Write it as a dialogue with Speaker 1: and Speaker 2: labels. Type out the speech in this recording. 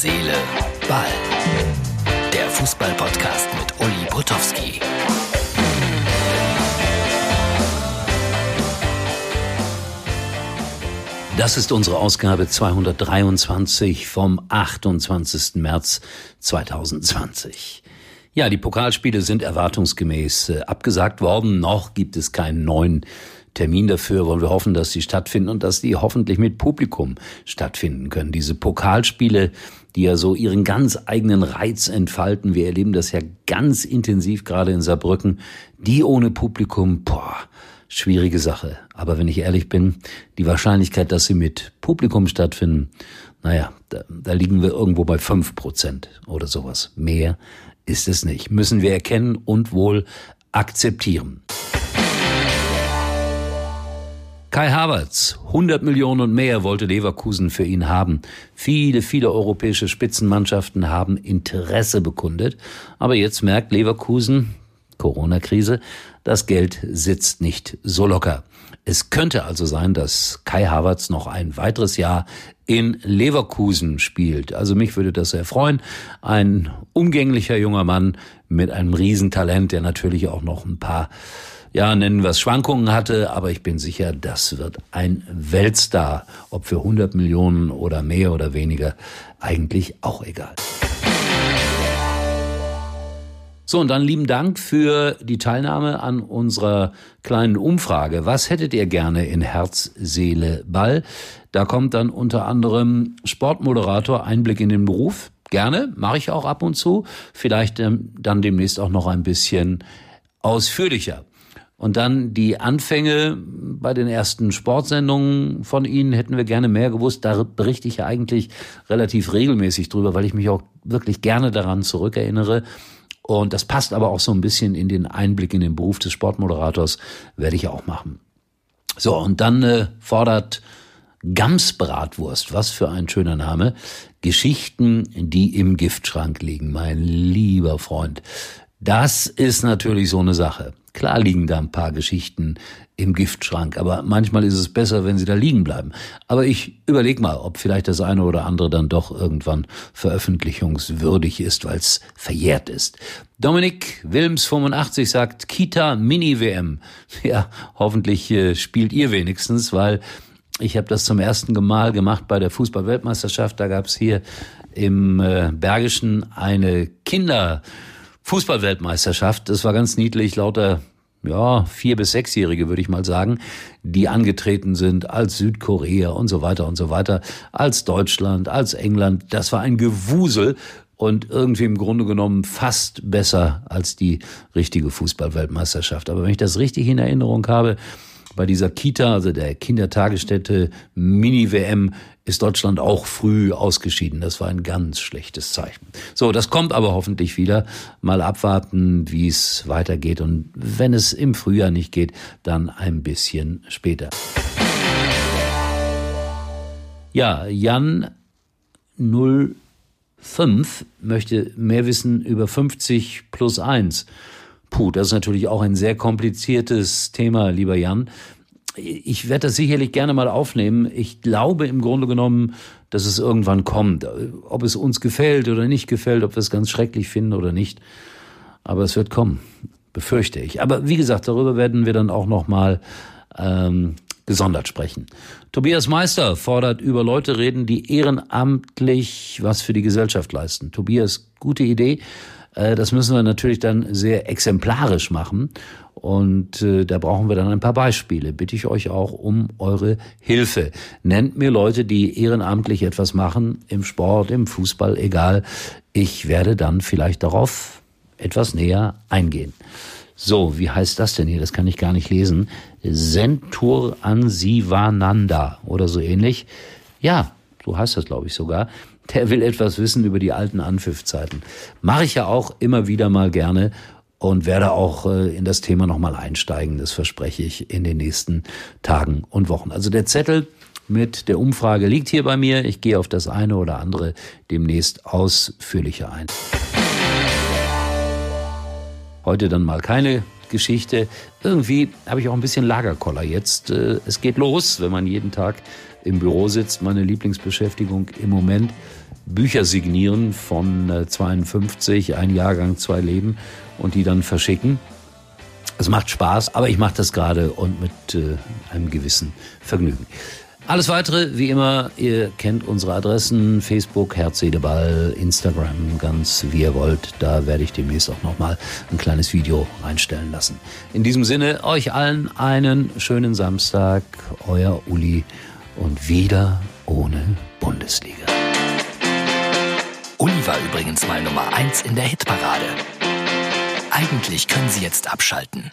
Speaker 1: Seele, Ball. Der Fußball-Podcast mit Uli Potowski. Das ist unsere Ausgabe 223 vom 28. März 2020. Ja, die Pokalspiele sind erwartungsgemäß äh, abgesagt worden. Noch gibt es keinen neuen Termin dafür. Wollen wir hoffen, dass sie stattfinden und dass die hoffentlich mit Publikum stattfinden können. Diese Pokalspiele, die ja so ihren ganz eigenen Reiz entfalten. Wir erleben das ja ganz intensiv gerade in Saarbrücken. Die ohne Publikum, boah, schwierige Sache. Aber wenn ich ehrlich bin, die Wahrscheinlichkeit, dass sie mit Publikum stattfinden, naja, da, da liegen wir irgendwo bei fünf Prozent oder sowas. Mehr ist es nicht. Müssen wir erkennen und wohl akzeptieren. Kai Havertz, 100 Millionen und mehr wollte Leverkusen für ihn haben. Viele, viele europäische Spitzenmannschaften haben Interesse bekundet. Aber jetzt merkt Leverkusen, Corona-Krise, das Geld sitzt nicht so locker. Es könnte also sein, dass Kai Havertz noch ein weiteres Jahr in Leverkusen spielt. Also mich würde das sehr freuen. Ein umgänglicher junger Mann mit einem Riesentalent, der natürlich auch noch ein paar ja, nennen wir es Schwankungen hatte, aber ich bin sicher, das wird ein Weltstar. Ob für 100 Millionen oder mehr oder weniger, eigentlich auch egal. So, und dann lieben Dank für die Teilnahme an unserer kleinen Umfrage. Was hättet ihr gerne in Herz, Seele, Ball? Da kommt dann unter anderem Sportmoderator, Einblick in den Beruf. Gerne, mache ich auch ab und zu. Vielleicht ähm, dann demnächst auch noch ein bisschen ausführlicher. Und dann die Anfänge bei den ersten Sportsendungen von Ihnen hätten wir gerne mehr gewusst. Da berichte ich ja eigentlich relativ regelmäßig drüber, weil ich mich auch wirklich gerne daran zurückerinnere. Und das passt aber auch so ein bisschen in den Einblick in den Beruf des Sportmoderators, werde ich auch machen. So, und dann äh, fordert Gamsbratwurst, was für ein schöner Name, Geschichten, die im Giftschrank liegen, mein lieber Freund. Das ist natürlich so eine Sache. Klar liegen da ein paar Geschichten im Giftschrank, aber manchmal ist es besser, wenn sie da liegen bleiben. Aber ich überleg mal, ob vielleicht das eine oder andere dann doch irgendwann veröffentlichungswürdig ist, weil es verjährt ist. Dominik Wilms 85 sagt Kita Mini WM. Ja, hoffentlich äh, spielt ihr wenigstens, weil ich habe das zum ersten Mal gemacht bei der Fußballweltmeisterschaft. Da gab es hier im äh, Bergischen eine Kinder Fußballweltmeisterschaft. Das war ganz niedlich, lauter ja, vier bis sechsjährige würde ich mal sagen, die angetreten sind als Südkorea und so weiter und so weiter, als Deutschland, als England. Das war ein Gewusel und irgendwie im Grunde genommen fast besser als die richtige Fußballweltmeisterschaft. Aber wenn ich das richtig in Erinnerung habe, bei dieser Kita, also der Kindertagesstätte Mini-WM, ist Deutschland auch früh ausgeschieden. Das war ein ganz schlechtes Zeichen. So, das kommt aber hoffentlich wieder. Mal abwarten, wie es weitergeht. Und wenn es im Frühjahr nicht geht, dann ein bisschen später. Ja, Jan 05 möchte mehr wissen über 50 plus 1. Puh, das ist natürlich auch ein sehr kompliziertes Thema, lieber Jan. Ich werde das sicherlich gerne mal aufnehmen. Ich glaube im Grunde genommen, dass es irgendwann kommt. Ob es uns gefällt oder nicht gefällt, ob wir es ganz schrecklich finden oder nicht. Aber es wird kommen, befürchte ich. Aber wie gesagt, darüber werden wir dann auch noch mal ähm, gesondert sprechen. Tobias Meister fordert über Leute reden, die ehrenamtlich was für die Gesellschaft leisten. Tobias, gute Idee. Äh, das müssen wir natürlich dann sehr exemplarisch machen. Und äh, da brauchen wir dann ein paar Beispiele. Bitte ich euch auch um eure Hilfe. Nennt mir Leute, die ehrenamtlich etwas machen, im Sport, im Fußball, egal. Ich werde dann vielleicht darauf etwas näher eingehen. So, wie heißt das denn hier? Das kann ich gar nicht lesen. Sentur Ansivananda oder so ähnlich. Ja, so heißt das, glaube ich, sogar der will etwas wissen über die alten Anpfiffzeiten. Mache ich ja auch immer wieder mal gerne und werde auch äh, in das Thema nochmal einsteigen. Das verspreche ich in den nächsten Tagen und Wochen. Also der Zettel mit der Umfrage liegt hier bei mir. Ich gehe auf das eine oder andere demnächst ausführlicher ein. Heute dann mal keine Geschichte. Irgendwie habe ich auch ein bisschen Lagerkoller jetzt. Äh, es geht los, wenn man jeden Tag im Büro sitzt, meine Lieblingsbeschäftigung im Moment. Bücher signieren von 52, ein Jahrgang, zwei Leben und die dann verschicken. Es macht Spaß, aber ich mache das gerade und mit äh, einem gewissen Vergnügen. Alles weitere, wie immer, ihr kennt unsere Adressen, Facebook, Herzedeball, Instagram, ganz wie ihr wollt. Da werde ich demnächst auch nochmal ein kleines Video einstellen lassen. In diesem Sinne, euch allen einen schönen Samstag, euer Uli und wieder ohne Bundesliga.
Speaker 2: Uli war übrigens mal Nummer eins in der Hitparade. Eigentlich können Sie jetzt abschalten.